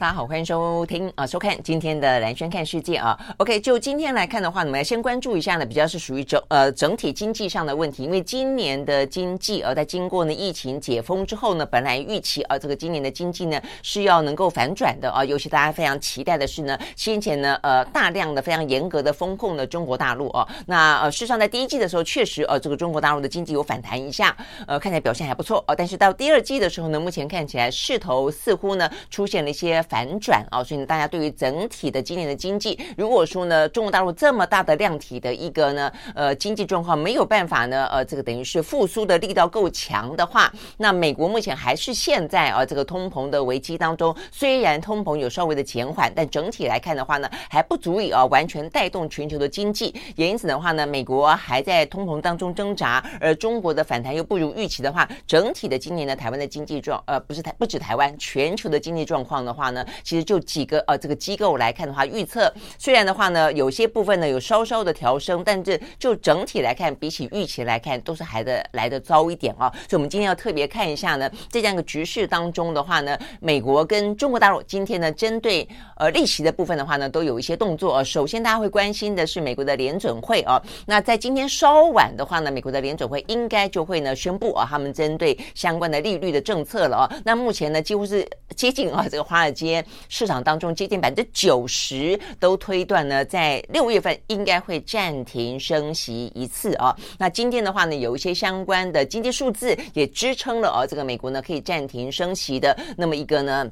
大家好，欢迎收听啊，收看今天的兰轩看世界啊。OK，就今天来看的话，我们要先关注一下呢，比较是属于整呃整体经济上的问题。因为今年的经济呃，在经过呢疫情解封之后呢，本来预期啊，这个今年的经济呢是要能够反转的啊。尤其大家非常期待的是呢，先前呢呃大量的非常严格的风控的中国大陆啊，那呃事实上在第一季的时候，确实呃这个中国大陆的经济有反弹一下，呃看起来表现还不错啊。但是到第二季的时候呢，目前看起来势头似乎呢出现了一些。反转啊，所以呢，大家对于整体的今年的经济，如果说呢，中国大陆这么大的量体的一个呢，呃，经济状况没有办法呢，呃，这个等于是复苏的力道够强的话，那美国目前还是现在啊，这个通膨的危机当中，虽然通膨有稍微的减缓，但整体来看的话呢，还不足以啊完全带动全球的经济，也因此的话呢，美国还在通膨当中挣扎，而中国的反弹又不如预期的话，整体的今年的台湾的经济状，呃，不是台，不止台湾，全球的经济状况的话呢，其实。就几个呃这个机构来看的话，预测虽然的话呢，有些部分呢有稍稍的调升，但是就整体来看，比起预期来看，都是还得来得糟一点啊。所以，我们今天要特别看一下呢，这样一个局势当中的话呢，美国跟中国大陆今天呢，针对呃利息的部分的话呢，都有一些动作啊。首先，大家会关心的是美国的联准会啊。那在今天稍晚的话呢，美国的联准会应该就会呢宣布啊，他们针对相关的利率的政策了啊。那目前呢，几乎是接近啊这个华尔街。市场当中接近百分之九十都推断呢，在六月份应该会暂停升息一次啊。那今天的话呢，有一些相关的经济数字也支撑了啊，这个美国呢可以暂停升息的那么一个呢。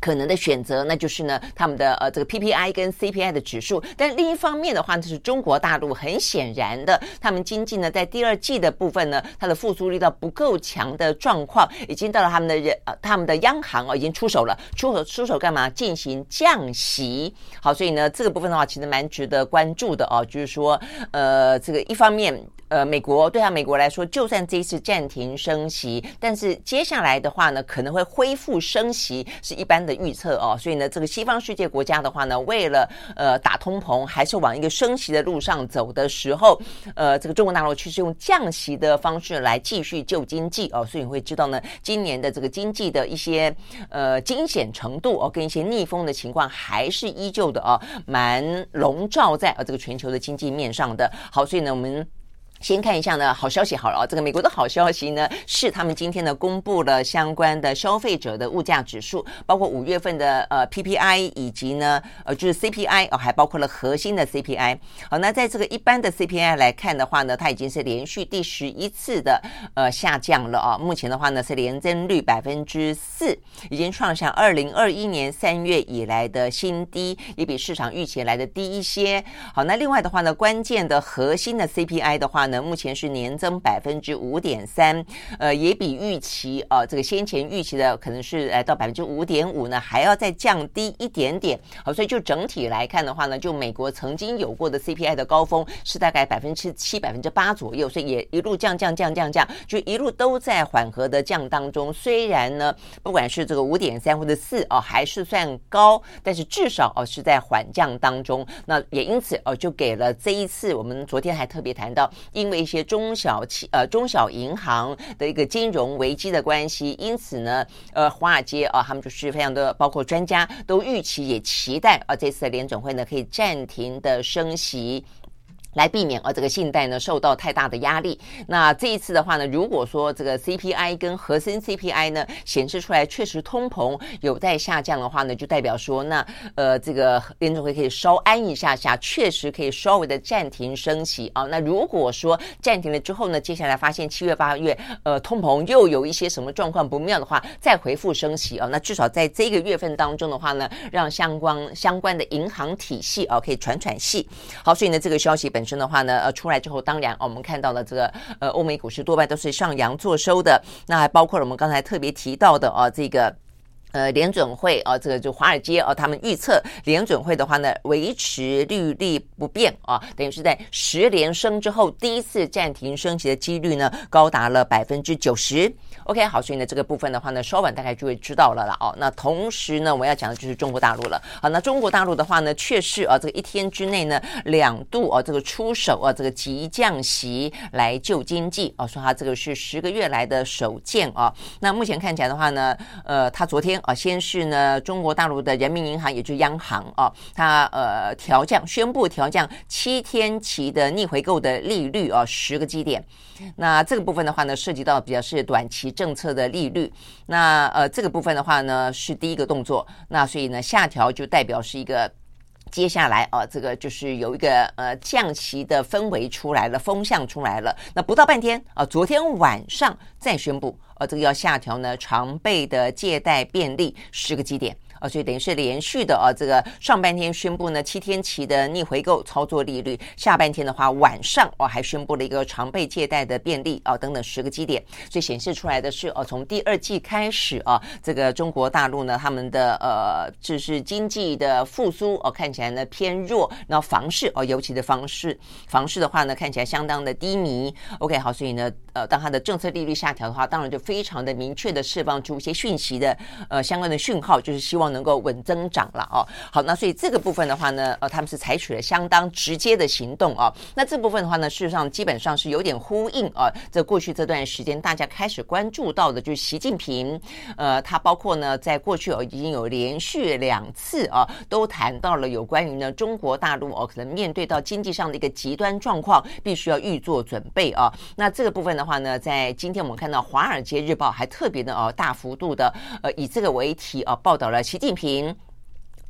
可能的选择，那就是呢，他们的呃这个 PPI 跟 CPI 的指数。但另一方面的话，就是中国大陆很显然的，他们经济呢在第二季的部分呢，它的复苏力道不够强的状况，已经到了他们的人呃他们的央行啊已经出手了，出手出手干嘛？进行降息。好，所以呢这个部分的话，其实蛮值得关注的哦，就是说呃这个一方面。呃，美国对啊，美国来说，就算这一次暂停升息，但是接下来的话呢，可能会恢复升息，是一般的预测哦。所以呢，这个西方世界国家的话呢，为了呃打通膨，还是往一个升息的路上走的时候，呃，这个中国大陆却是用降息的方式来继续救经济哦。所以你会知道呢，今年的这个经济的一些呃惊险程度哦，跟一些逆风的情况还是依旧的哦，蛮笼罩在呃这个全球的经济面上的。好，所以呢，我们。先看一下呢，好消息好了，这个美国的好消息呢，是他们今天呢公布了相关的消费者的物价指数，包括五月份的呃 PPI 以及呢呃就是 CPI 哦，还包括了核心的 CPI。好，那在这个一般的 CPI 来看的话呢，它已经是连续第十一次的呃下降了啊。目前的话呢是年增率百分之四，已经创下二零二一年三月以来的新低，也比市场预期来的低一些。好，那另外的话呢，关键的核心的 CPI 的话。呢，目前是年增百分之五点三，呃，也比预期啊、呃，这个先前预期的可能是来到百分之五点五呢，还要再降低一点点。好，所以就整体来看的话呢，就美国曾经有过的 CPI 的高峰是大概百分之七、百分之八左右，所以也一路降降降降降，就一路都在缓和的降当中。虽然呢，不管是这个五点三或者四哦，还是算高，但是至少哦是在缓降当中。那也因此哦，就给了这一次我们昨天还特别谈到。因为一些中小企呃中小银行的一个金融危机的关系，因此呢，呃，华尔街啊，他们就是非常的，包括专家都预期也期待啊，这次的联准会呢可以暂停的升息。来避免啊这个信贷呢受到太大的压力。那这一次的话呢，如果说这个 CPI 跟核心 CPI 呢显示出来确实通膨有在下降的话呢，就代表说那呃这个联准会可以稍安一下下，确实可以稍微的暂停升息啊。那如果说暂停了之后呢，接下来发现七月八月呃通膨又有一些什么状况不妙的话，再回复升息啊。那至少在这个月份当中的话呢，让相关相关的银行体系啊可以喘喘气。好，所以呢这个消息本本身。的话呢，呃，出来之后，当然，我们看到了这个，呃，欧美股市多半都是上扬做收的，那还包括了我们刚才特别提到的啊，这个。呃，联准会啊，这个就华尔街啊，他们预测联准会的话呢，维持利率不变啊，等于是在十连升之后第一次暂停升息的几率呢，高达了百分之九十。OK，好，所以呢，这个部分的话呢，稍晚大概就会知道了了哦。那同时呢，我要讲的就是中国大陆了。好，那中国大陆的话呢，确实啊，这个一天之内呢，两度啊，这个出手啊，这个急降息来救经济啊，说它这个是十个月来的首见啊。那目前看起来的话呢，呃，它昨天。啊，先是呢，中国大陆的人民银行，也就是央行啊，它呃调降，宣布调降七天期的逆回购的利率啊，十个基点。那这个部分的话呢，涉及到比较是短期政策的利率。那呃，这个部分的话呢，是第一个动作。那所以呢，下调就代表是一个。接下来啊，这个就是有一个呃降息的氛围出来了，风向出来了。那不到半天啊，昨天晚上再宣布，呃，这个要下调呢常备的借贷便利十个基点。啊，所以等于是连续的啊，这个上半天宣布呢七天期的逆回购操作利率，下半天的话晚上哦还宣布了一个常备借贷的便利啊等等十个基点，所以显示出来的是哦从第二季开始啊，这个中国大陆呢他们的呃就是经济的复苏哦看起来呢偏弱，然后房市哦尤其的房市房市的话呢看起来相当的低迷。OK 好，所以呢呃当它的政策利率下调的话，当然就非常的明确的释放出一些讯息的呃相关的讯号，就是希望。能够稳增长了哦，好，那所以这个部分的话呢，呃，他们是采取了相当直接的行动哦。那这部分的话呢，事实上基本上是有点呼应啊。这过去这段时间，大家开始关注到的，就是习近平，呃，他包括呢，在过去哦，已经有连续两次啊，都谈到了有关于呢中国大陆哦，可能面对到经济上的一个极端状况，必须要预做准备啊。那这个部分的话呢，在今天我们看到《华尔街日报》还特别的哦，大幅度的呃，以这个为题啊，报道了习习近平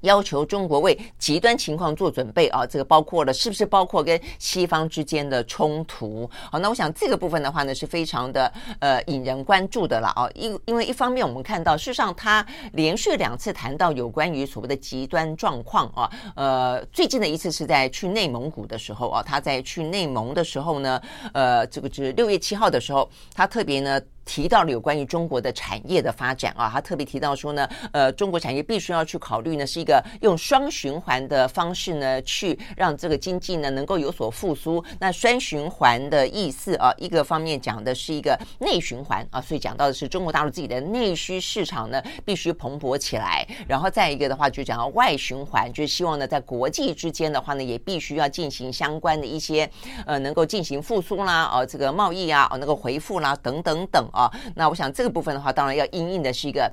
要求中国为极端情况做准备啊，这个包括了是不是包括跟西方之间的冲突？好，那我想这个部分的话呢，是非常的呃引人关注的了啊。因因为一方面我们看到，事实上他连续两次谈到有关于所谓的极端状况啊，呃，最近的一次是在去内蒙古的时候啊，他在去内蒙的时候呢，呃，这个是六月七号的时候，他特别呢。提到了有关于中国的产业的发展啊，他特别提到说呢，呃，中国产业必须要去考虑呢，是一个用双循环的方式呢，去让这个经济呢能够有所复苏。那双循环的意思啊，一个方面讲的是一个内循环啊，所以讲到的是中国大陆自己的内需市场呢必须蓬勃起来，然后再一个的话就讲到外循环，就是希望呢在国际之间的话呢也必须要进行相关的一些呃能够进行复苏啦，啊，这个贸易啊，啊，能够回复啦，等等等。啊，那我想这个部分的话，当然要因应的是一个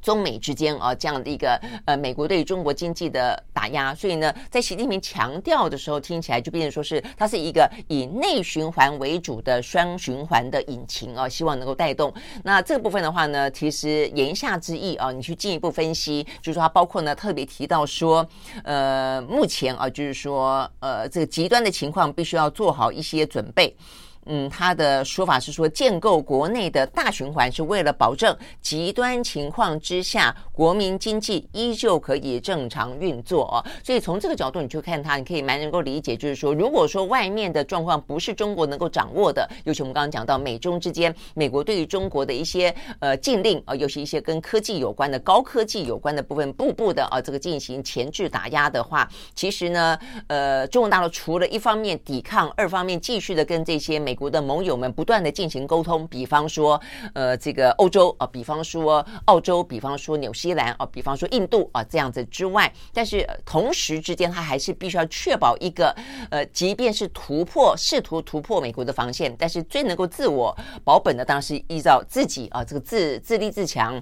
中美之间啊这样的一个呃美国对于中国经济的打压，所以呢，在习近平强调的时候，听起来就变成说是它是一个以内循环为主的双循环的引擎啊，希望能够带动。那这个部分的话呢，其实言下之意啊，你去进一步分析，就是说它包括呢特别提到说，呃，目前啊，就是说呃这个极端的情况必须要做好一些准备。嗯，他的说法是说，建构国内的大循环是为了保证极端情况之下，国民经济依旧可以正常运作哦。所以从这个角度，你去看它，你可以蛮能够理解，就是说，如果说外面的状况不是中国能够掌握的，尤其我们刚刚讲到美中之间，美国对于中国的一些呃禁令啊，尤其一些跟科技有关的高科技有关的部分，步步的啊这个进行前置打压的话，其实呢，呃，中国大陆除了一方面抵抗，二方面继续的跟这些美。国的盟友们不断的进行沟通，比方说，呃，这个欧洲啊，比方说澳洲，比方说纽西兰啊，比方说印度啊，这样子之外，但是同时之间，他还是必须要确保一个，呃，即便是突破，试图突破美国的防线，但是最能够自我保本的，当然是依照自己啊，这个自自立自强。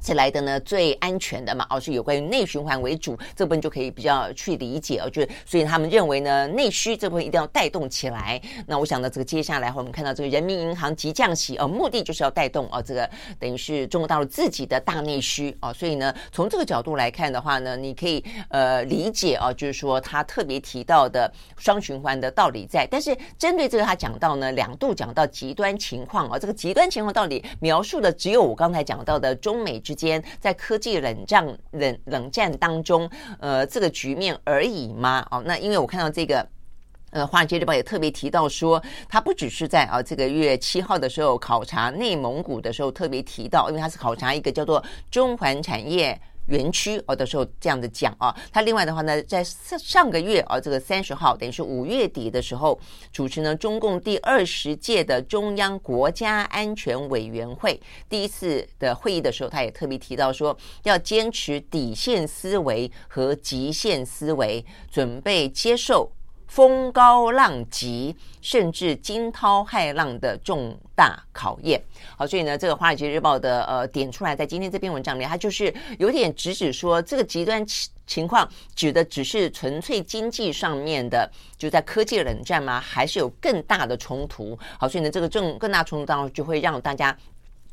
是来的呢最安全的嘛，哦、是有关于内循环为主，这部分就可以比较去理解哦，就所以他们认为呢内需这部分一定要带动起来。那我想呢，这个接下来我们看到这个人民银行急降息哦，目的就是要带动哦，这个等于是中国大陆自己的大内需哦，所以呢，从这个角度来看的话呢，你可以呃理解哦，就是说他特别提到的双循环的道理在，但是针对这个他讲到呢两度讲到极端情况哦，这个极端情况到底描述的只有我刚才讲到的中美。之间在科技冷战冷冷战当中，呃，这个局面而已吗？哦，那因为我看到这个，呃，《华尔街日报》也特别提到说，他不只是在啊这个月七号的时候考察内蒙古的时候特别提到，因为他是考察一个叫做中环产业。园区哦的时候这样的讲啊，他另外的话呢，在上上个月啊，这个三十号等于是五月底的时候，主持呢中共第二十届的中央国家安全委员会第一次的会议的时候，他也特别提到说，要坚持底线思维和极限思维，准备接受。风高浪急，甚至惊涛骇浪的重大考验。好，所以呢，这个《华尔街日报》的呃点出来，在今天这篇文章里，它就是有点直指说，这个极端情情况指的只是纯粹经济上面的，就在科技冷战吗？还是有更大的冲突？好，所以呢，这个更更大冲突当中，就会让大家。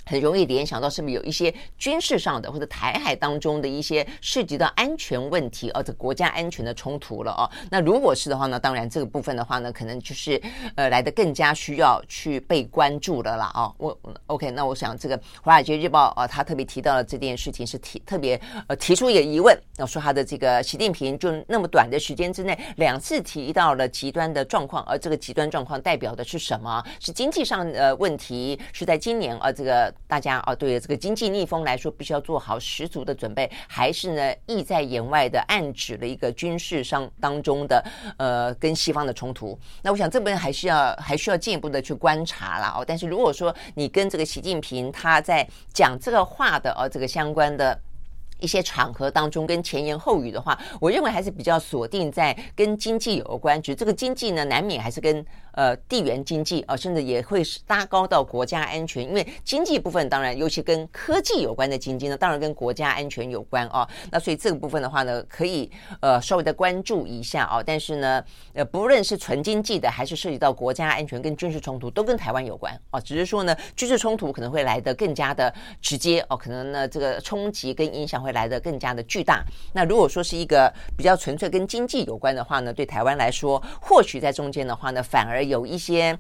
很容易联想到是不是有一些军事上的或者台海当中的一些涉及到安全问题，呃，这国家安全的冲突了哦。那如果是的话呢，当然这个部分的话呢，可能就是呃来的更加需要去被关注的啦哦。我 OK，那我想这个《华尔街日报》啊，他特别提到了这件事情是提特别呃提出一个疑问，要说他的这个习近平就那么短的时间之内两次提到了极端的状况，而这个极端状况代表的是什么？是经济上的问题？是在今年啊这个。大家哦，对于这个经济逆风来说，必须要做好十足的准备，还是呢，意在言外的暗指了一个军事上当中的呃跟西方的冲突。那我想这边还是要还需要进一步的去观察了哦。但是如果说你跟这个习近平他在讲这个话的哦这个相关的。一些场合当中跟前言后语的话，我认为还是比较锁定在跟经济有关，只是这个经济呢，难免还是跟呃地缘经济啊、甚至也会搭高到国家安全，因为经济部分当然尤其跟科技有关的经济呢，当然跟国家安全有关哦。那所以这个部分的话呢，可以呃稍微的关注一下哦。但是呢，呃不论是纯经济的，还是涉及到国家安全跟军事冲突，都跟台湾有关哦。只是说呢，军事冲突可能会来得更加的直接哦，可能呢这个冲击跟影响。会来得更加的巨大。那如果说是一个比较纯粹跟经济有关的话呢，对台湾来说，或许在中间的话呢，反而有一些。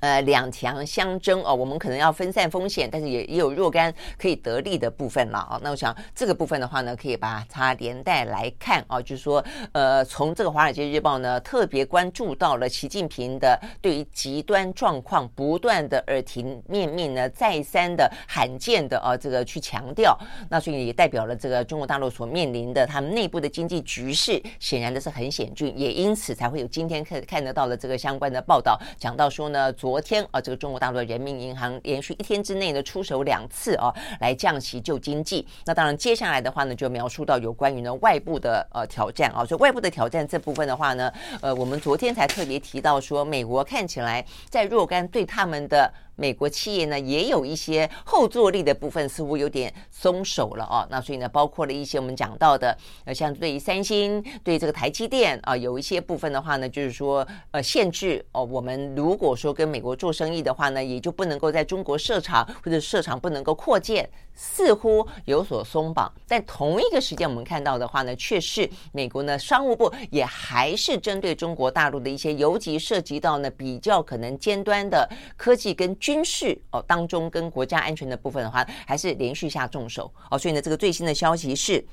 呃，两强相争哦，我们可能要分散风险，但是也也有若干可以得利的部分了啊。那我想这个部分的话呢，可以把它连带来看啊，就是说，呃，从这个《华尔街日报》呢特别关注到了习近平的对于极端状况不断的耳提面命呢，再三的罕见的啊这个去强调，那所以也代表了这个中国大陆所面临的他们内部的经济局势显然的是很险峻，也因此才会有今天看看得到的这个相关的报道，讲到说呢。昨昨天啊，这个中国大陆的人民银行连续一天之内呢出手两次啊，来降息救经济。那当然，接下来的话呢，就描述到有关于呢外部的呃挑战啊，所以外部的挑战这部分的话呢，呃，我们昨天才特别提到说，美国看起来在若干对他们的。美国企业呢，也有一些后坐力的部分，似乎有点松手了哦。那所以呢，包括了一些我们讲到的，呃，像对于三星、对这个台积电啊，有一些部分的话呢，就是说呃，限制哦，我们如果说跟美国做生意的话呢，也就不能够在中国设厂，或者设厂不能够扩建，似乎有所松绑。但同一个时间，我们看到的话呢，却是美国呢商务部也还是针对中国大陆的一些，尤其涉及到呢比较可能尖端的科技跟。军事哦当中跟国家安全的部分的话，还是连续下重手哦，所以呢，这个最新的消息是，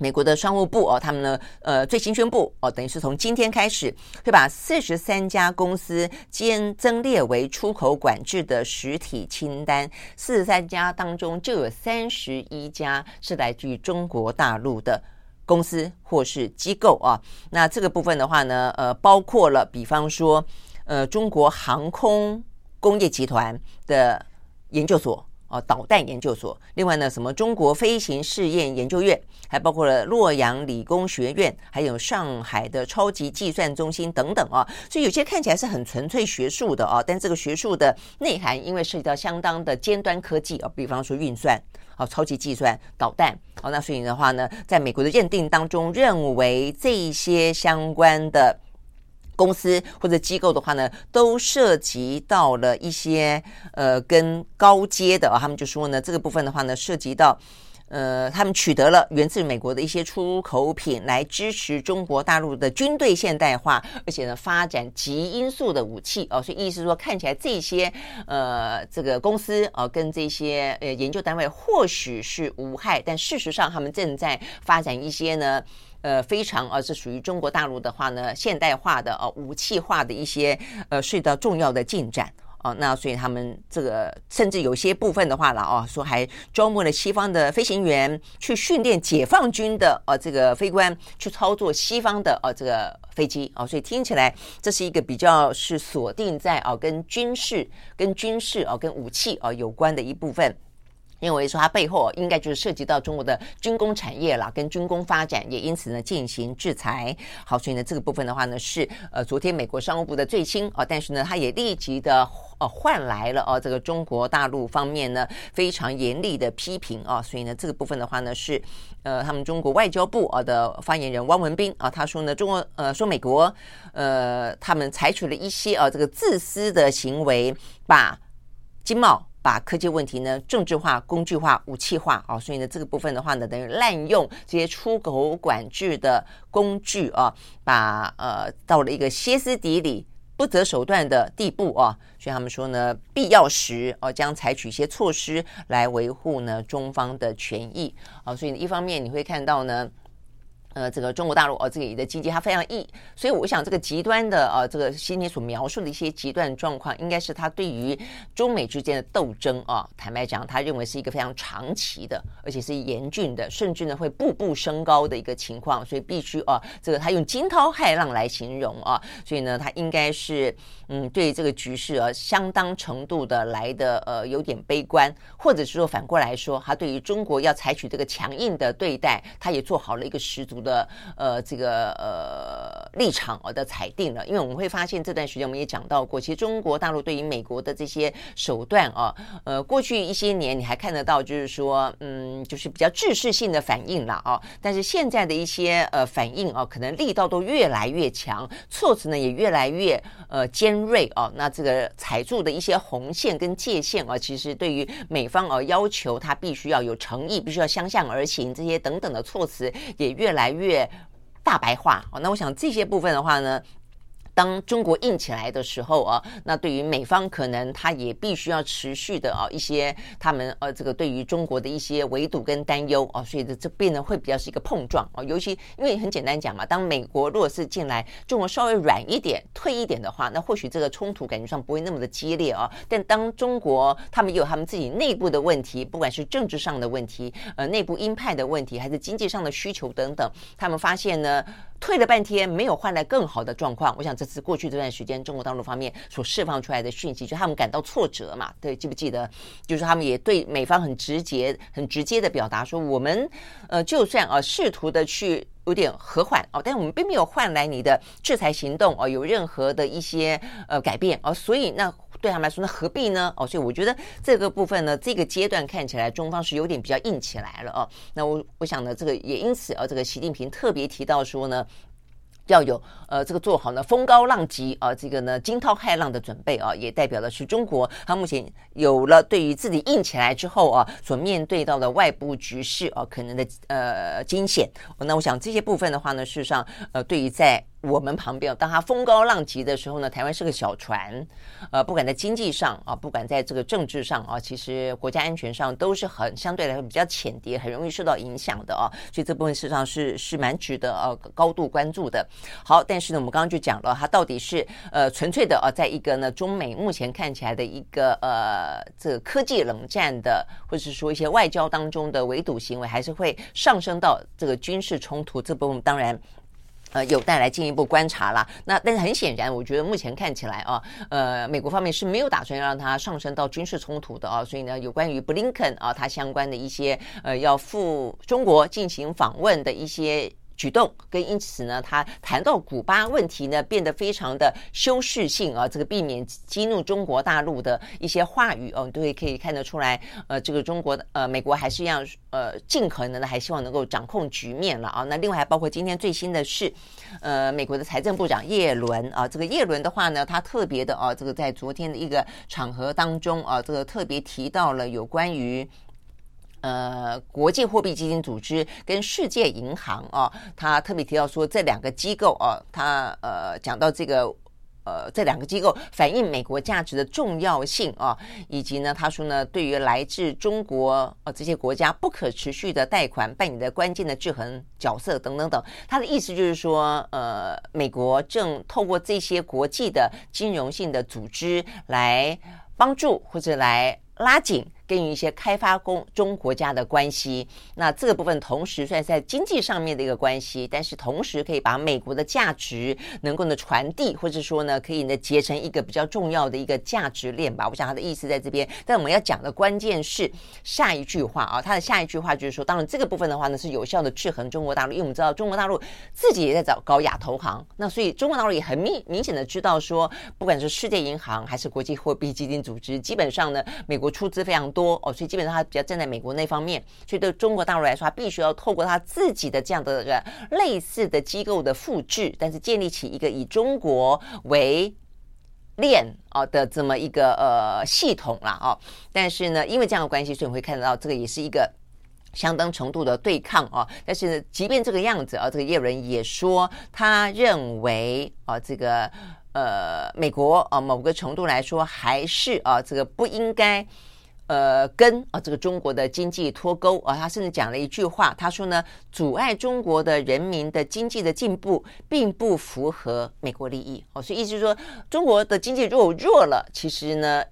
美国的商务部哦，他们呢呃最新宣布哦，等于是从今天开始会把四十三家公司兼增列为出口管制的实体清单，四十三家当中就有三十一家是来自于中国大陆的公司或是机构啊。那这个部分的话呢，呃，包括了比方说呃中国航空。工业集团的研究所啊导弹研究所，另外呢什么中国飞行试验研究院，还包括了洛阳理工学院，还有上海的超级计算中心等等啊，所以有些看起来是很纯粹学术的啊，但这个学术的内涵因为涉及到相当的尖端科技啊，比方说运算。好，超级计算导弹，好，那所以的话呢，在美国的认定当中，认为这些相关的公司或者机构的话呢，都涉及到了一些呃跟高阶的，他们就说呢，这个部分的话呢，涉及到。呃，他们取得了源自美国的一些出口品，来支持中国大陆的军队现代化，而且呢，发展极音速的武器哦。所以意思是说，看起来这些呃这个公司哦，跟这些呃研究单位或许是无害，但事实上他们正在发展一些呢呃非常呃是属于中国大陆的话呢现代化的呃武器化的一些呃是的重要的进展。哦，那所以他们这个甚至有些部分的话了哦，说还招募了西方的飞行员去训练解放军的哦这个飞官去操作西方的哦这个飞机哦，所以听起来这是一个比较是锁定在哦跟军事、跟军事哦跟武器哦有关的一部分。认为说它背后应该就是涉及到中国的军工产业啦，跟军工发展，也因此呢进行制裁。好，所以呢这个部分的话呢是呃昨天美国商务部的最新啊，但是呢它也立即的呃换来了哦这个中国大陆方面呢非常严厉的批评啊，所以呢这个部分的话呢是呃他们中国外交部啊的发言人汪文斌啊他说呢中国呃说美国呃他们采取了一些啊这个自私的行为，把经贸。把科技问题呢政治化、工具化、武器化啊，所以呢这个部分的话呢，等于滥用这些出口管制的工具啊，把呃到了一个歇斯底里、不择手段的地步啊，所以他们说呢，必要时哦将采取一些措施来维护呢中方的权益啊，所以一方面你会看到呢。呃，这个中国大陆哦，这里的经济它非常易，所以我想这个极端的呃，这个今天所描述的一些极端状况，应该是他对于中美之间的斗争啊，坦白讲，他认为是一个非常长期的，而且是严峻的，甚至呢会步步升高的一个情况，所以必须啊，这个他用惊涛骇浪来形容啊，所以呢，他应该是嗯，对这个局势啊，相当程度的来的呃有点悲观，或者是说反过来说，他对于中国要采取这个强硬的对待，他也做好了一个十足。的呃这个呃立场的裁定了，因为我们会发现这段时间我们也讲到过，其实中国大陆对于美国的这些手段啊，呃过去一些年你还看得到，就是说嗯就是比较制式性的反应了啊，但是现在的一些呃反应啊，可能力道都越来越强，措辞呢也越来越呃尖锐啊，那这个踩住的一些红线跟界限啊，其实对于美方而要求他必须要有诚意，必须要相向而行这些等等的措辞也越来越。大白话。哦，那我想这些部分的话呢，当中国硬起来的时候啊，那对于美方可能他也必须要持续的啊一些他们呃这个对于中国的一些围堵跟担忧啊，所以这这变得会比较是一个碰撞啊，尤其因为很简单讲嘛，当美国如果是进来，中国稍微软一点、退一点的话，那或许这个冲突感觉上不会那么的激烈啊。但当中国他们有他们自己内部的问题，不管是政治上的问题、呃内部鹰派的问题，还是经济上的需求等等，他们发现呢。退了半天，没有换来更好的状况。我想这次过去这段时间，中国大陆方面所释放出来的讯息，就他们感到挫折嘛。对，记不记得？就是他们也对美方很直接、很直接的表达说，我们呃，就算啊试图的去有点和缓哦，但我们并没有换来你的制裁行动哦，有任何的一些呃改变哦，所以那。对他们来说，那何必呢？哦，所以我觉得这个部分呢，这个阶段看起来中方是有点比较硬起来了哦。那我我想呢，这个也因此啊，这个习近平特别提到说呢。要有呃，这个做好呢风高浪急啊，这个呢惊涛骇浪的准备啊，也代表的是中国，它目前有了对于自己硬起来之后啊，所面对到的外部局势啊，可能的呃惊险。那我想这些部分的话呢，事实上呃，对于在我们旁边，当它风高浪急的时候呢，台湾是个小船，呃，不管在经济上啊，不管在这个政治上啊，其实国家安全上都是很相对来说比较浅碟，很容易受到影响的啊。所以这部分事实上是是蛮值得呃高度关注的。好，但是呢，我们刚刚就讲了，它到底是呃纯粹的啊，在一个呢中美目前看起来的一个呃这个科技冷战的，或者是说一些外交当中的围堵行为，还是会上升到这个军事冲突这部分，当然。呃，有待来进一步观察啦。那但是很显然，我觉得目前看起来啊，呃，美国方面是没有打算让它上升到军事冲突的啊。所以呢，有关于布林肯啊，他相关的一些呃要赴中国进行访问的一些。举动跟因此呢，他谈到古巴问题呢，变得非常的修饰性啊，这个避免激怒中国大陆的一些话语哦，都可以看得出来，呃，这个中国呃美国还是一样呃尽可能的还希望能够掌控局面了啊。那另外还包括今天最新的是，呃，美国的财政部长耶伦啊，这个耶伦的话呢，他特别的啊，这个在昨天的一个场合当中啊，这个特别提到了有关于。呃，国际货币基金组织跟世界银行啊，他特别提到说，这两个机构啊，他呃讲到这个呃这两个机构反映美国价值的重要性啊，以及呢，他说呢，对于来自中国呃这些国家不可持续的贷款扮演的关键的制衡角色等等等，他的意思就是说，呃，美国正透过这些国际的金融性的组织来帮助或者来拉紧。跟一些开发中国家的关系，那这个部分同时算是在经济上面的一个关系，但是同时可以把美国的价值能够呢传递，或者说呢可以呢结成一个比较重要的一个价值链吧。我想他的意思在这边，但我们要讲的关键是下一句话啊，他的下一句话就是说，当然这个部分的话呢是有效的制衡中国大陆，因为我们知道中国大陆自己也在找搞亚投行，那所以中国大陆也很明明显的知道说，不管是世界银行还是国际货币基金组织，基本上呢美国出资非常多哦，所以基本上他比较站在美国那方面，所以对中国大陆来说，他必须要透过他自己的这样的个类似的机构的复制，但是建立起一个以中国为链啊的这么一个呃系统了哦。但是呢，因为这样的关系，所以你会看得到这个也是一个相当程度的对抗啊。但是呢，即便这个样子啊，这个业人也说，他认为啊，这个呃美国啊某个程度来说，还是啊这个不应该。呃，跟啊这个中国的经济脱钩啊，他甚至讲了一句话，他说呢，阻碍中国的人民的经济的进步，并不符合美国利益哦，所以意思是说，中国的经济如果弱了，其实呢。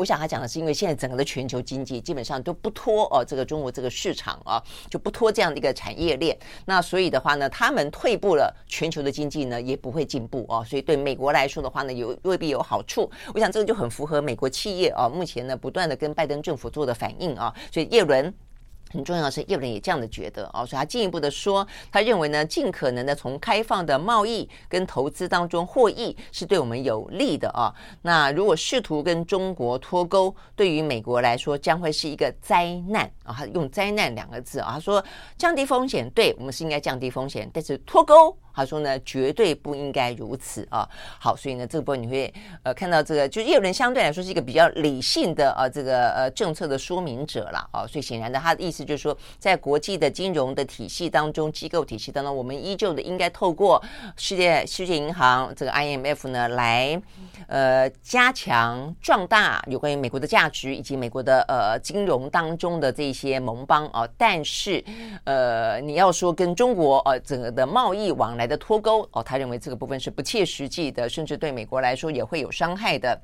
我想他讲的是，因为现在整个的全球经济基本上都不脱哦，这个中国这个市场啊，就不脱这样的一个产业链。那所以的话呢，他们退步了，全球的经济呢也不会进步哦。所以对美国来说的话呢，有未必有好处。我想这个就很符合美国企业啊，目前呢不断的跟拜登政府做的反应啊。所以耶伦。很重要的是，叶伦也这样的觉得哦，所以他进一步的说，他认为呢，尽可能的从开放的贸易跟投资当中获益，是对我们有利的啊。那如果试图跟中国脱钩，对于美国来说将会是一个灾难啊。他用“灾难”两个字啊，他说降低风险，对我们是应该降低风险，但是脱钩。他说呢，绝对不应该如此啊！好，所以呢，这个部分你会呃看到这个，就叶伦相对来说是一个比较理性的啊，这个呃政策的说明者了啊。所以显然的，他的意思就是说，在国际的金融的体系当中，机构体系当中，我们依旧的应该透过世界世界银行这个 IMF 呢来呃加强壮大有关于美国的价值以及美国的呃金融当中的这些盟邦啊。但是呃，你要说跟中国呃整个的贸易往来的脱钩哦，他认为这个部分是不切实际的，甚至对美国来说也会有伤害的。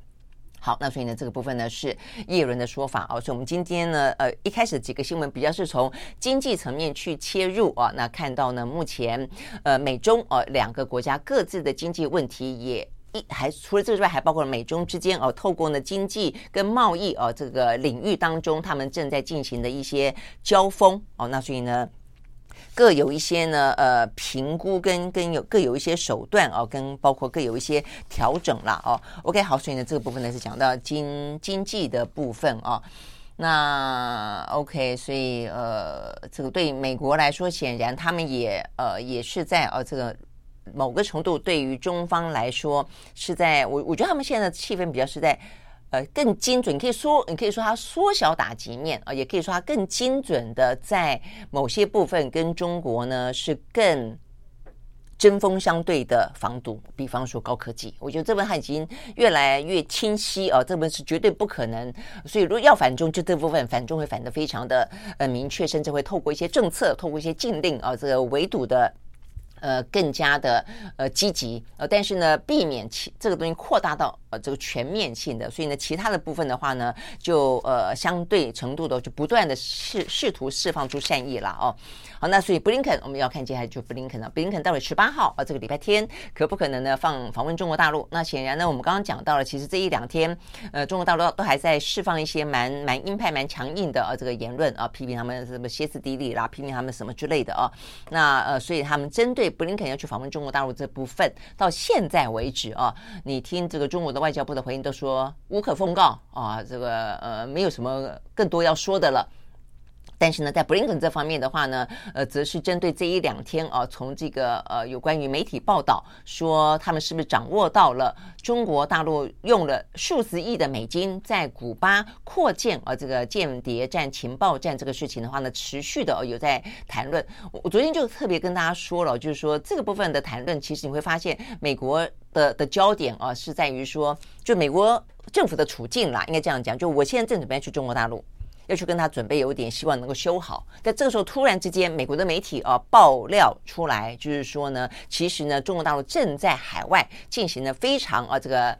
好，那所以呢，这个部分呢是叶伦的说法哦。所以我们今天呢，呃，一开始几个新闻比较是从经济层面去切入啊。那看到呢，目前呃美中哦两个国家各自的经济问题也一还除了这个之外，还包括了美中之间哦，透过呢经济跟贸易哦这个领域当中，他们正在进行的一些交锋哦。那所以呢。各有一些呢，呃，评估跟跟有各有一些手段哦，跟包括各有一些调整啦哦。OK，好，所以呢，这个部分呢是讲到经经济的部分哦。那 OK，所以呃，这个对美国来说，显然他们也呃也是在呃这个某个程度，对于中方来说是在我我觉得他们现在的气氛比较是在。呃，更精准，你可以说，你可以说它缩小打击面啊，也可以说它更精准的在某些部分跟中国呢是更针锋相对的防堵。比方说高科技，我觉得这部分它已经越来越清晰啊，这部分是绝对不可能。所以如果要反中，就这部分反中会反得非常的呃明确，甚至会透过一些政策，透过一些禁令啊，这个围堵的。呃，更加的呃积极呃，但是呢，避免其这个东西扩大到呃这个全面性的，所以呢，其他的部分的话呢，就呃相对程度的就不断的试试图释放出善意了哦。好，那所以布林肯我们要看接下来就布林肯了。布林肯到底十八号啊，这个礼拜天可不可能呢放访问中国大陆？那显然呢，我们刚刚讲到了，其实这一两天呃，中国大陆都还在释放一些蛮蛮鹰派、蛮强硬的啊这个言论啊，批评他们什么歇斯底里啦，批评他们什么之类的啊。那呃，所以他们针对布林肯要去访问中国大陆这部分，到现在为止啊，你听这个中国外交部的回应都说无可奉告啊，这个呃没有什么更多要说的了。但是呢，在布林肯这方面的话呢，呃，则是针对这一两天啊，从这个呃有关于媒体报道说他们是不是掌握到了中国大陆用了数十亿的美金在古巴扩建啊这个间谍战、情报战这个事情的话呢，持续的有在谈论。我我昨天就特别跟大家说了，就是说这个部分的谈论，其实你会发现美国的的焦点啊是在于说，就美国政府的处境啦，应该这样讲，就我现在正准备去中国大陆。要去跟他准备，有点希望能够修好。在这个时候，突然之间，美国的媒体啊爆料出来，就是说呢，其实呢，中国大陆正在海外进行了非常啊这个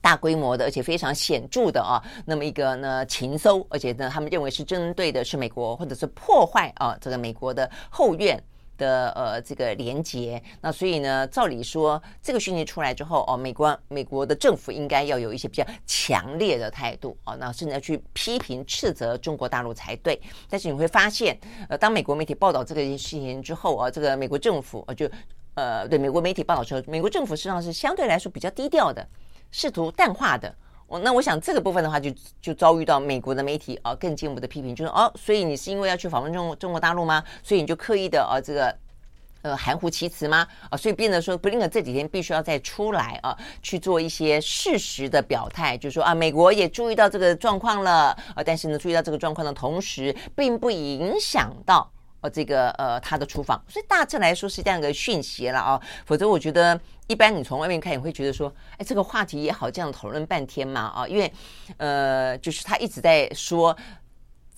大规模的，而且非常显著的啊那么一个呢情搜，而且呢，他们认为是针对的是美国，或者是破坏啊这个美国的后院。的呃，这个连接，那所以呢，照理说，这个讯息出来之后，哦，美国美国的政府应该要有一些比较强烈的态度，哦，那甚至要去批评斥责中国大陆才对。但是你会发现，呃，当美国媒体报道这个事情之后啊，这个美国政府就呃，对美国媒体报道之后，美国政府实际上是相对来说比较低调的，试图淡化的。那我想这个部分的话就，就遭遇到美国的媒体啊更进一步的批评，就是哦，所以你是因为要去访问中中国大陆吗？所以你就刻意的啊这个呃含糊其辞吗？啊，所以变得说布林肯这几天必须要再出来啊去做一些事实的表态，就是说啊美国也注意到这个状况了啊，但是呢注意到这个状况的同时，并不影响到。哦，这个呃，他的厨房，所以大致来说是这样一个讯息了啊。否则，我觉得一般你从外面看，你会觉得说，哎，这个话题也好，这样讨论半天嘛啊，因为呃，就是他一直在说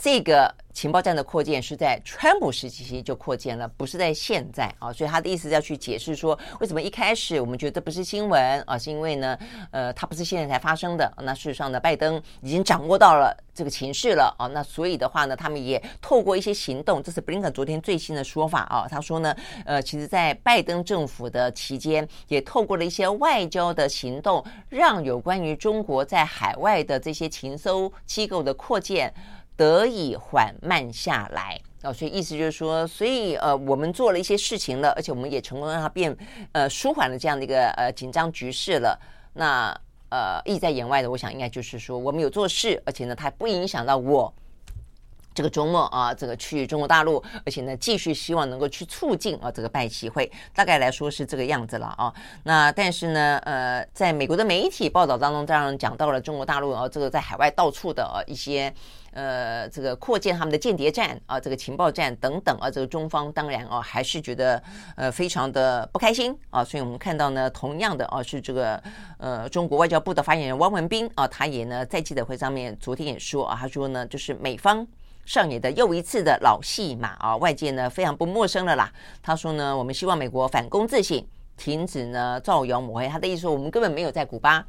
这个。情报站的扩建是在川普时期就扩建了，不是在现在啊，所以他的意思要去解释说，为什么一开始我们觉得不是新闻啊，是因为呢，呃，它不是现在才发生的。那事实上呢，拜登已经掌握到了这个情势了啊，那所以的话呢，他们也透过一些行动，这是布林肯昨天最新的说法啊，他说呢，呃，其实，在拜登政府的期间，也透过了一些外交的行动，让有关于中国在海外的这些情搜机构的扩建。得以缓慢下来啊，所以意思就是说，所以呃，我们做了一些事情了，而且我们也成功让它变呃舒缓了这样的一个呃紧张局势了。那呃意在言外的，我想应该就是说，我们有做事，而且呢，它不影响到我。这个周末啊，这个去中国大陆，而且呢，继续希望能够去促进啊这个拜习会，大概来说是这个样子了啊。那但是呢，呃，在美国的媒体报道当中，当然讲到了中国大陆啊，这个在海外到处的啊一些呃这个扩建他们的间谍战啊，这个情报战等等啊，这个中方当然啊还是觉得呃非常的不开心啊。所以我们看到呢，同样的啊是这个呃中国外交部的发言人汪文斌啊，他也呢在记者会上面昨天也说啊，他说呢就是美方。上演的又一次的老戏码啊，外界呢非常不陌生了啦。他说呢，我们希望美国反躬自省，停止呢造谣抹黑。他的意思说，我们根本没有在古巴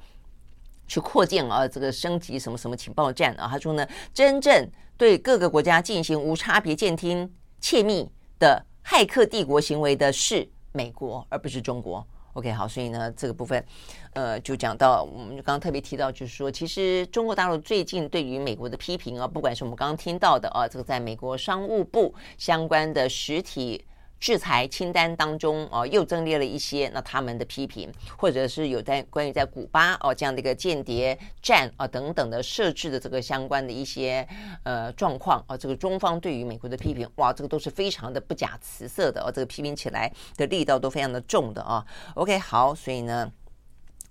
去扩建啊，这个升级什么什么情报站啊。他说呢，真正对各个国家进行无差别监听、窃密的骇客帝国行为的是美国，而不是中国。OK，好，所以呢，这个部分，呃，就讲到，我们刚刚特别提到，就是说，其实中国大陆最近对于美国的批评啊，不管是我们刚刚听到的啊，这个在美国商务部相关的实体。制裁清单当中哦，又增列了一些那他们的批评，或者是有在关于在古巴哦这样的一个间谍战啊等等的设置的这个相关的一些呃状况啊，这个中方对于美国的批评哇，这个都是非常的不假辞色的哦，这个批评起来的力道都非常的重的啊。OK，好，所以呢。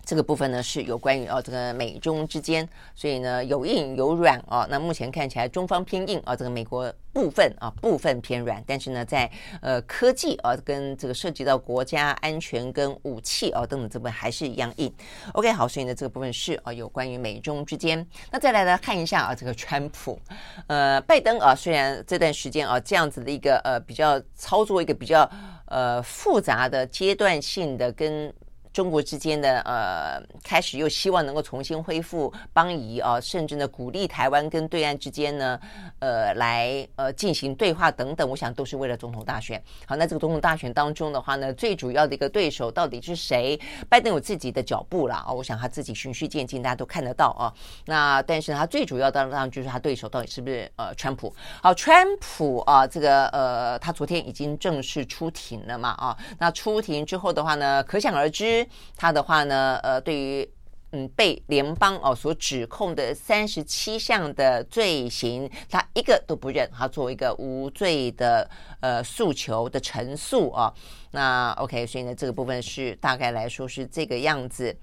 这个部分呢是有关于哦，这个美中之间，所以呢有硬有软啊。那目前看起来中方偏硬啊，这个美国部分啊部分偏软，但是呢在呃科技啊跟这个涉及到国家安全跟武器啊等等这部分还是一样硬。OK 好，所以呢这个部分是啊有关于美中之间。那再来呢看一下啊这个川普，呃拜登啊虽然这段时间啊这样子的一个呃比较操作一个比较呃复杂的阶段性的跟。中国之间的呃开始又希望能够重新恢复邦谊啊，甚至呢鼓励台湾跟对岸之间呢呃来呃进行对话等等，我想都是为了总统大选。好，那这个总统大选当中的话呢，最主要的一个对手到底是谁？拜登有自己的脚步了啊，我想他自己循序渐进，大家都看得到啊。那但是他最主要当当就是他对手到底是不是呃川普？好，川普啊，这个呃他昨天已经正式出庭了嘛啊，那出庭之后的话呢，可想而知，他的话呢，呃，对于嗯被联邦哦所指控的三十七项的罪行，他一个都不认，他作为一个无罪的呃诉求的陈述啊。那 OK，所以呢，这个部分是大概来说是这个样子。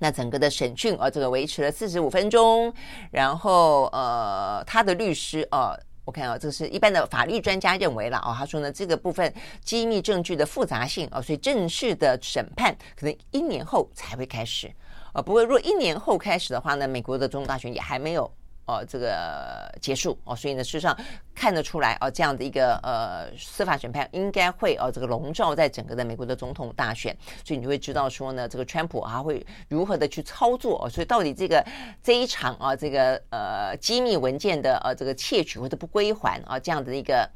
那整个的审讯啊，这个维持了四十五分钟，然后呃，他的律师啊。我看啊，这是一般的法律专家认为了哦，他说呢，这个部分机密证据的复杂性哦，所以正式的审判可能一年后才会开始啊。不过，如果一年后开始的话呢，美国的总统大选也还没有。哦，这个结束哦，所以呢，事实上看得出来哦，这样的一个呃司法审判应该会哦，这个笼罩在整个的美国的总统大选，所以你会知道说呢，这个川普还会如何的去操作哦，所以到底这个这一场啊，这个呃机密文件的呃这个窃取或者不归还啊，这样的一个。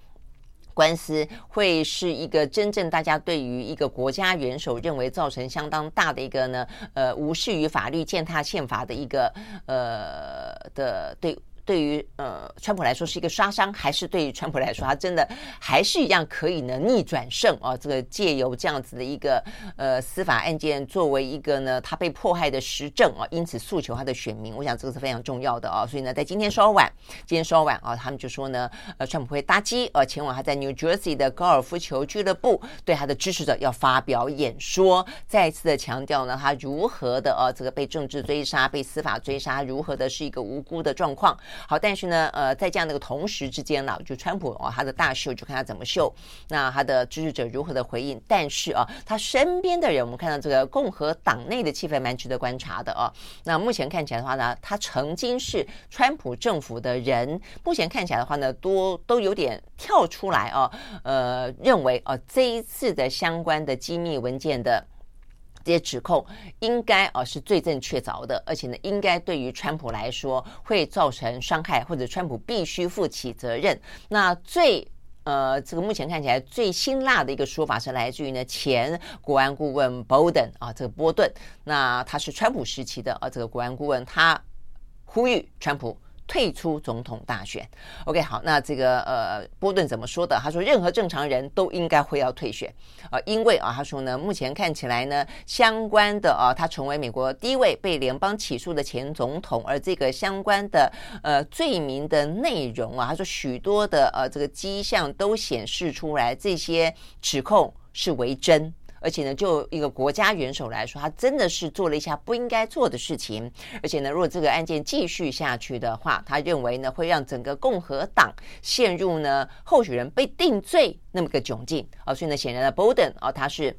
官司会是一个真正大家对于一个国家元首认为造成相当大的一个呢，呃，无视于法律、践踏宪法的一个呃的对。对于呃，川普来说是一个杀伤，还是对于川普来说，他真的还是一样可以呢逆转胜啊？这个借由这样子的一个呃司法案件作为一个呢他被迫害的实证啊，因此诉求他的选民，我想这个是非常重要的啊。所以呢，在今天稍晚，今天稍晚啊，他们就说呢，呃，川普会搭机呃前往他在 New Jersey 的高尔夫球俱乐部，对他的支持者要发表演说，再一次的强调呢，他如何的呃这个被政治追杀、被司法追杀，如何的是一个无辜的状况。好，但是呢，呃，在这样的一个同时之间呢，就川普哦，他的大秀就看他怎么秀，那他的支持者如何的回应。但是啊，他身边的人，我们看到这个共和党内的气氛蛮值得观察的啊。那目前看起来的话呢，他曾经是川普政府的人，目前看起来的话呢，都都有点跳出来啊，呃，认为啊，这一次的相关的机密文件的。这些指控应该啊是罪证确凿的，而且呢，应该对于川普来说会造成伤害，或者川普必须负起责任。那最呃，这个目前看起来最辛辣的一个说法是来自于呢前国安顾问 Bolton 啊，这个波顿，那他是川普时期的啊这个国安顾问，他呼吁川普。退出总统大选，OK，好，那这个呃，波顿怎么说的？他说，任何正常人都应该会要退选啊，因为啊，他说呢，目前看起来呢，相关的啊，他成为美国第一位被联邦起诉的前总统，而这个相关的呃罪名的内容啊，他说许多的呃这个迹象都显示出来，这些指控是为真。而且呢，就一个国家元首来说，他真的是做了一下不应该做的事情。而且呢，如果这个案件继续下去的话，他认为呢，会让整个共和党陷入呢候选人被定罪那么个窘境。啊，所以呢，显然呢，Bolden 啊，他是。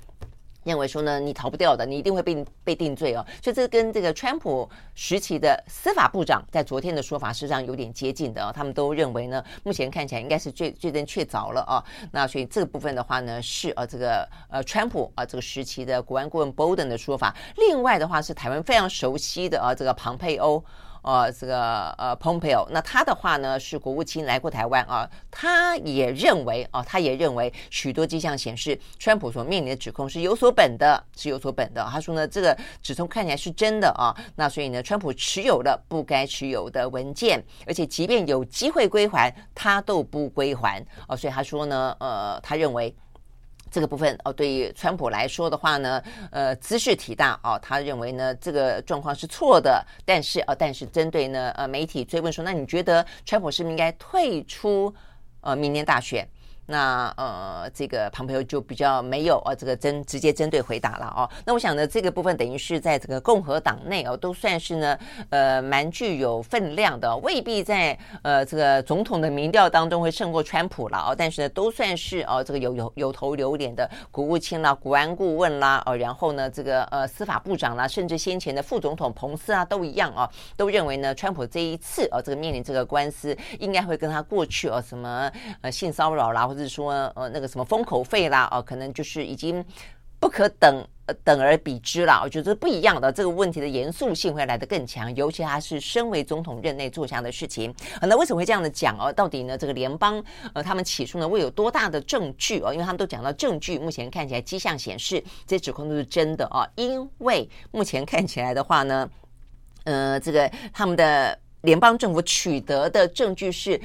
认为说呢，你逃不掉的，你一定会被被定罪哦。所以这跟这个川普时期的司法部长在昨天的说法实际上有点接近的哦。他们都认为呢，目前看起来应该是罪罪证确凿了哦。那所以这个部分的话呢，是呃这个呃川普啊这个时期的国安顾问 Bolton 的说法。另外的话是台湾非常熟悉的啊这个庞佩欧。呃，这个呃，Pompeo，那他的话呢是国务卿来过台湾啊，他也认为啊，他也认为许多迹象显示，川普所面临的指控是有所本的，是有所本的。他说呢，这个指控看起来是真的啊，那所以呢，川普持有了不该持有的文件，而且即便有机会归还，他都不归还啊，所以他说呢，呃，他认为。这个部分哦，对于川普来说的话呢，呃，兹事体大哦，他认为呢，这个状况是错的。但是呃，但是针对呢，呃，媒体追问说，那你觉得川普是不是应该退出呃明年大选？那呃，这个庞培就比较没有呃这个针直接针对回答了哦。那我想呢，这个部分等于是在这个共和党内哦，都算是呢呃蛮具有分量的，未必在呃这个总统的民调当中会胜过川普了哦。但是呢，都算是哦这个有有有头有脸的国务卿啦、国安顾问啦哦，然后呢这个呃司法部长啦，甚至先前的副总统彭斯啊都一样哦，都认为呢川普这一次哦这个面临这个官司，应该会跟他过去哦什么呃性骚扰啦。或者说呃那个什么封口费啦哦，可能就是已经不可等。等而比之了，我觉得不一样的这个问题的严肃性会来得更强，尤其他是身为总统任内做下的事情。那为什么会这样的讲哦？到底呢？这个联邦呃，他们起诉呢，会有多大的证据哦？因为他们都讲到证据，目前看起来迹象显示这指控都是真的哦。因为目前看起来的话呢，呃，这个他们的联邦政府取得的证据是。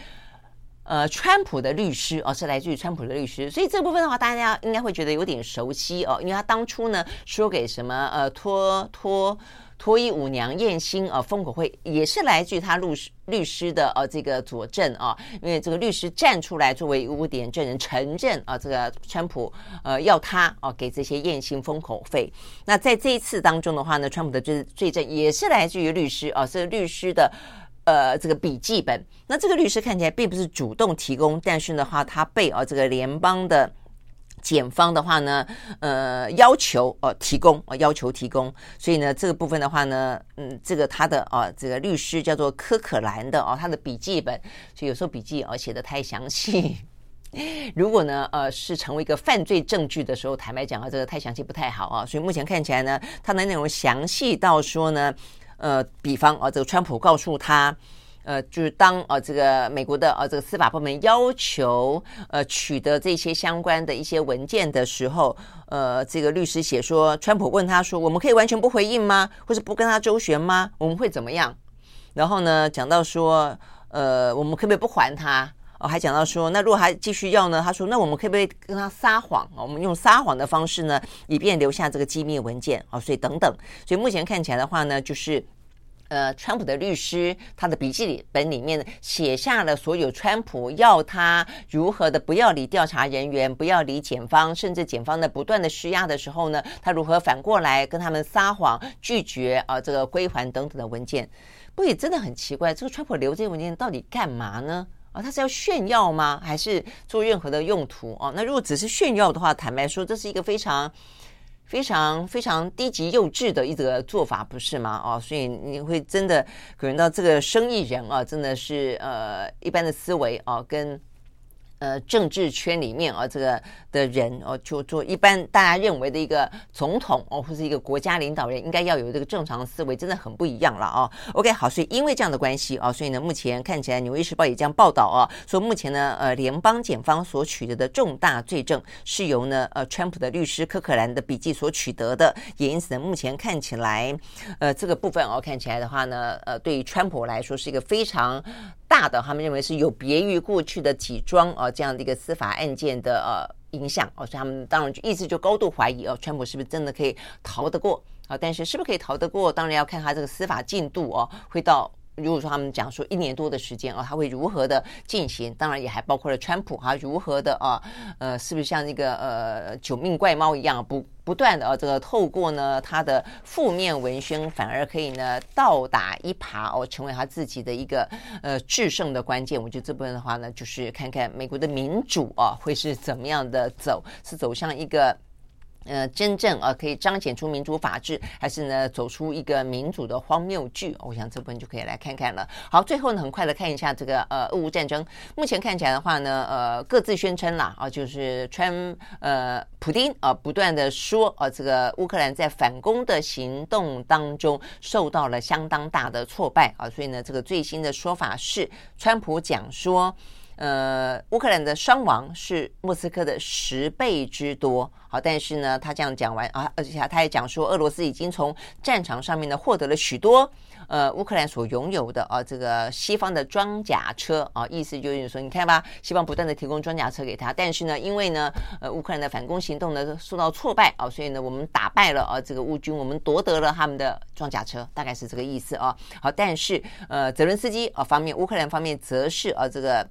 呃，川普的律师哦，是来自于川普的律师，所以这部分的话，大家应该会觉得有点熟悉哦，因为他当初呢说给什么呃脱脱脱衣舞娘燕馨啊封口会，也是来自于他律师律师的呃这个佐证啊，因为这个律师站出来作为污点证人承认啊，这个川普呃要他哦给这些燕馨封口费。那在这一次当中的话呢，川普的罪罪证也是来自于律师啊，是律师的。呃，这个笔记本，那这个律师看起来并不是主动提供，但是的话，他被啊这个联邦的检方的话呢，呃，要求呃提供呃要求提供，所以呢，这个部分的话呢，嗯，这个他的啊这个律师叫做柯可兰的哦，他的笔记本，所以有时候笔记啊写的太详细，如果呢呃是成为一个犯罪证据的时候，坦白讲啊，这个太详细不太好啊，所以目前看起来呢，他的内容详细到说呢。呃，比方啊，这个川普告诉他，呃，就是当呃这个美国的呃这个司法部门要求呃取得这些相关的一些文件的时候，呃，这个律师写说，川普问他说，我们可以完全不回应吗？或是不跟他周旋吗？我们会怎么样？然后呢，讲到说，呃，我们可不可以不还他？哦，还讲到说，那如果还继续要呢？他说，那我们可不可以跟他撒谎？我们用撒谎的方式呢，以便留下这个机密文件啊，所以等等，所以目前看起来的话呢，就是。呃，川普的律师他的笔记本里面写下了所有川普要他如何的不要理调查人员，不要理检方，甚至检方的不断的施压的时候呢，他如何反过来跟他们撒谎，拒绝啊这个归还等等的文件。不也真的很奇怪，这个川普留这些文件到底干嘛呢？啊，他是要炫耀吗？还是做任何的用途？哦，那如果只是炫耀的话，坦白说，这是一个非常。非常非常低级幼稚的一个做法，不是吗？哦，所以你会真的感觉到这个生意人啊，真的是呃一般的思维啊，跟。呃，政治圈里面啊，这个的人哦，就做一般大家认为的一个总统哦，或是一个国家领导人，应该要有这个正常思维，真的很不一样了哦。OK，好，所以因为这样的关系啊，所以呢，目前看起来《纽约时报》也这样报道啊，说目前呢，呃，联邦检方所取得的重大罪证是由呢，呃，川普的律师柯克兰的笔记所取得的，也因此呢，目前看起来，呃，这个部分哦，看起来的话呢，呃，对于川普来说是一个非常。大的，他们认为是有别于过去的几桩啊这样的一个司法案件的呃影响哦，所以他们当然就一直就高度怀疑哦，川普是不是真的可以逃得过啊？但是是不是可以逃得过，当然要看他这个司法进度哦，会到。如果说他们讲说一年多的时间啊，他会如何的进行？当然也还包括了川普哈，如何的啊，呃，是不是像那个呃九命怪猫一样不不断的啊，这个透过呢他的负面文宣，反而可以呢倒打一耙哦，成为他自己的一个呃制胜的关键。我觉得这部分的话呢，就是看看美国的民主啊会是怎么样的走，是走向一个。呃，真正呃可以彰显出民主法治，还是呢走出一个民主的荒谬剧？我想这部分就可以来看看了。好，最后呢，很快的看一下这个呃俄乌战争。目前看起来的话呢，呃各自宣称啦啊，就是川呃普丁啊不断的说啊，这个乌克兰在反攻的行动当中受到了相当大的挫败啊，所以呢，这个最新的说法是，川普讲说。呃，乌克兰的伤亡是莫斯科的十倍之多。好，但是呢，他这样讲完啊，而且他也讲说，俄罗斯已经从战场上面呢获得了许多呃乌克兰所拥有的啊这个西方的装甲车啊，意思就是说，你看吧，西方不断的提供装甲车给他，但是呢，因为呢，呃乌克兰的反攻行动呢受到挫败啊，所以呢，我们打败了啊这个乌军，我们夺得了他们的装甲车，大概是这个意思啊。好，但是呃泽伦斯基啊方面，乌克兰方面则是啊这个。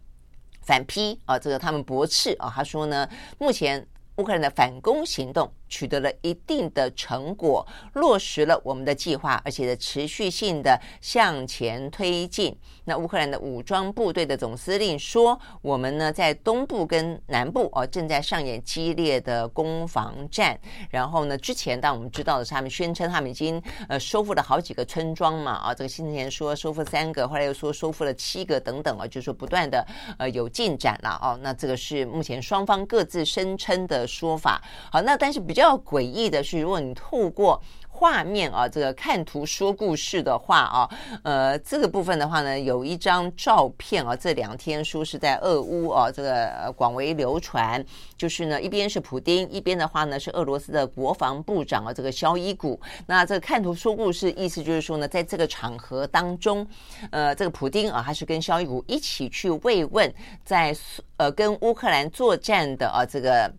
反批啊，这个他们驳斥啊，他说呢，目前乌克兰的反攻行动。取得了一定的成果，落实了我们的计划，而且的持续性的向前推进。那乌克兰的武装部队的总司令说：“我们呢在东部跟南部哦正在上演激烈的攻防战。然后呢，之前当我们知道的是，他们宣称他们已经呃收复了好几个村庄嘛啊，这个先前说收复三个，后来又说收复了七个等等啊，就是说不断的呃有进展了哦。那这个是目前双方各自声称的说法。好，那但是比。比较诡异的是，如果你透过画面啊，这个看图说故事的话啊，呃，这个部分的话呢，有一张照片啊，这两天说是在俄乌啊，这个广为流传，就是呢，一边是普丁，一边的话呢是俄罗斯的国防部长啊，这个肖伊古。那这个看图说故事，意思就是说呢，在这个场合当中，呃，这个普丁啊，他是跟肖伊古一起去慰问在呃跟乌克兰作战的啊这个。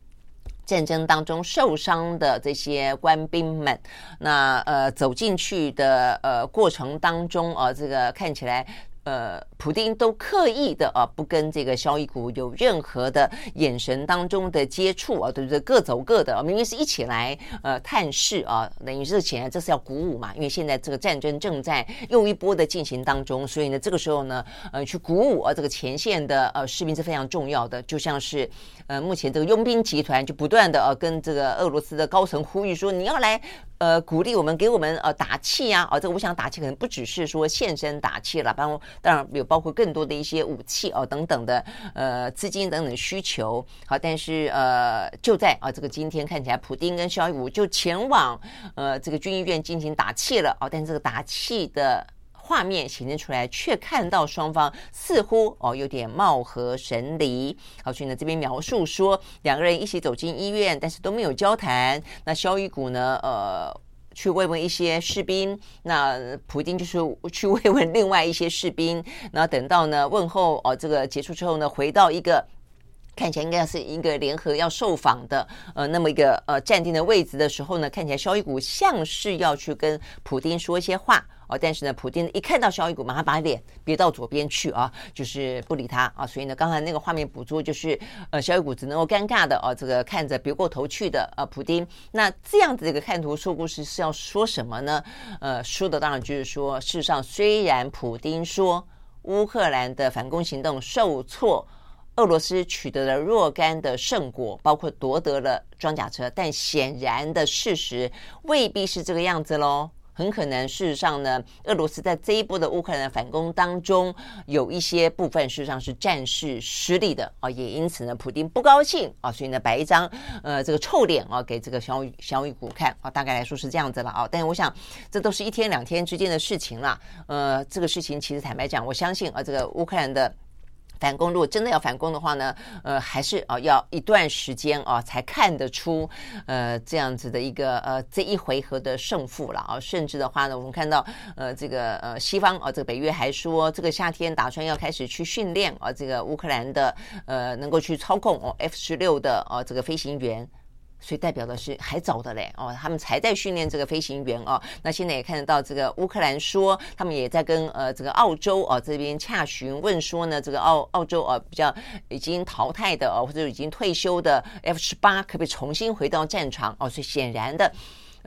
战争当中受伤的这些官兵们，那呃走进去的呃过程当中啊，这个看起来。呃，普丁都刻意的啊，不跟这个肖伊古有任何的眼神当中的接触啊，对不对？各走各的，明明是一起来呃探视啊，等于是显然这是要鼓舞嘛，因为现在这个战争正在又一波的进行当中，所以呢，这个时候呢，呃，去鼓舞啊这个前线的呃士兵是非常重要的，就像是呃目前这个佣兵集团就不断的呃跟这个俄罗斯的高层呼吁说，你要来。呃，鼓励我们，给我们呃打气呀，啊，哦，这个我想打气可能不只是说现身打气了，包当然有包括更多的一些武器哦等等的呃资金等等需求。好，但是呃就在啊这个今天看起来，普丁跟肖伊武就前往呃这个军医院进行打气了哦，但是这个打气的。画面显现出来，却看到双方似乎哦有点貌合神离。好，所以呢这边描述说两个人一起走进医院，但是都没有交谈。那肖伊古呢，呃，去慰问一些士兵，那普丁就是去慰问另外一些士兵。然后等到呢问候哦这个结束之后呢，回到一个看起来应该是一个联合要受访的呃那么一个呃站定的位置的时候呢，看起来肖伊古像是要去跟普丁说一些话。哦，但是呢，普丁一看到小伊古，马上把脸别到左边去啊，就是不理他啊。所以呢，刚才那个画面捕捉就是，呃，小伊古只能够尴尬的哦，这个看着别过头去的呃普丁。那这样子一个看图说故事是要说什么呢？呃，说的当然就是说，事实上虽然普丁说乌克兰的反攻行动受挫，俄罗斯取得了若干的胜果，包括夺得了装甲车，但显然的事实未必是这个样子喽。很可能，事实上呢，俄罗斯在这一波的乌克兰反攻当中，有一些部分事实上是战事失利的啊，也因此呢，普丁不高兴啊，所以呢，摆一张呃这个臭脸啊，给这个小雨小雨谷看啊，大概来说是这样子了啊。但是我想，这都是一天两天之间的事情了。呃，这个事情其实坦白讲，我相信啊，这个乌克兰的。反攻，如果真的要反攻的话呢，呃，还是啊要一段时间啊才看得出呃这样子的一个呃这一回合的胜负了啊。甚至的话呢，我们看到呃这个呃西方啊这个北约还说这个夏天打算要开始去训练啊这个乌克兰的呃能够去操控哦 F 十六的啊这个飞行员。所以代表的是还早的嘞哦，他们才在训练这个飞行员哦。那现在也看得到这个乌克兰说，他们也在跟呃这个澳洲哦这边洽询问说呢，这个澳澳洲啊比较已经淘汰的哦或者已经退休的 F 十八可不可以重新回到战场哦？所以显然的。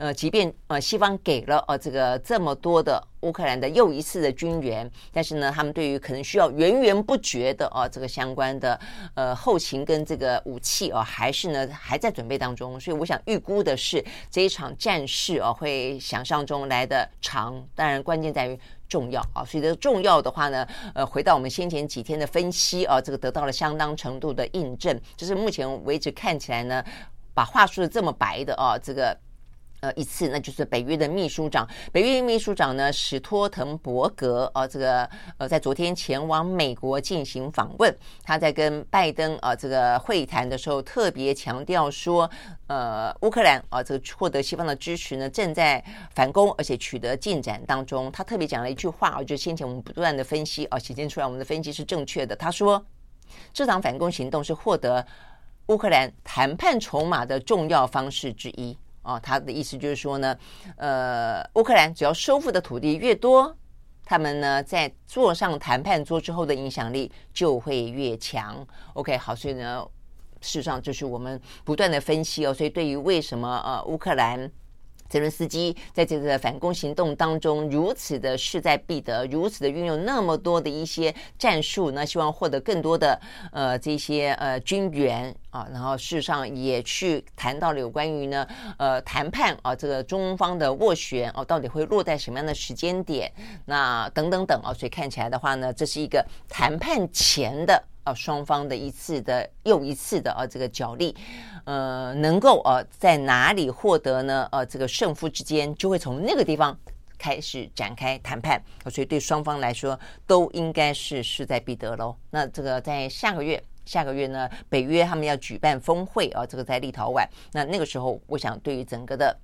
呃，即便呃西方给了呃这个这么多的乌克兰的又一次的军援，但是呢，他们对于可能需要源源不绝的啊这个相关的呃后勤跟这个武器啊，还是呢还在准备当中。所以我想预估的是这一场战事啊会想象中来的长。当然关键在于重要啊，所以这重要的话呢，呃，回到我们先前几天的分析啊，这个得到了相当程度的印证。就是目前为止看起来呢，把话说的这么白的啊，这个。呃，一次，那就是北约的秘书长，北约秘书长呢，史托滕伯格啊，这个呃，在昨天前往美国进行访问，他在跟拜登啊这个会谈的时候，特别强调说，呃，乌克兰啊这个获得西方的支持呢，正在反攻，而且取得进展当中。他特别讲了一句话啊，就先前我们不断的分析啊，显现出来我们的分析是正确的。他说，这场反攻行动是获得乌克兰谈判筹码的重要方式之一。哦，他的意思就是说呢，呃，乌克兰只要收复的土地越多，他们呢在坐上谈判桌之后的影响力就会越强。OK，好，所以呢，事实上就是我们不断的分析哦，所以对于为什么呃乌克兰。泽伦斯基在这个反攻行动当中如此的势在必得，如此的运用那么多的一些战术，那希望获得更多的呃这些呃军援啊，然后事实上也去谈到了有关于呢呃谈判啊这个中方的斡旋哦、啊、到底会落在什么样的时间点，那等等等啊，所以看起来的话呢，这是一个谈判前的啊双方的一次的又一次的呃这个角力，呃能够呃在哪里获得呢？呃这个胜负之间就会从那个地方开始展开谈判，所以对双方来说都应该是势在必得喽。那这个在下个月。下个月呢，北约他们要举办峰会啊，这个在立陶宛。那那个时候，我想对于整个的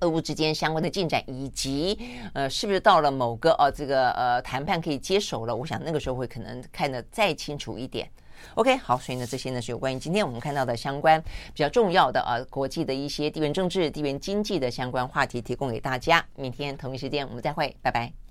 俄乌之间相关的进展，以及呃，是不是到了某个呃这个呃谈判可以接手了？我想那个时候会可能看得再清楚一点。OK，好，所以呢，这些呢是有关于今天我们看到的相关比较重要的呃国际的一些地缘政治、地缘经济的相关话题，提供给大家。明天同一时间我们再会，拜拜。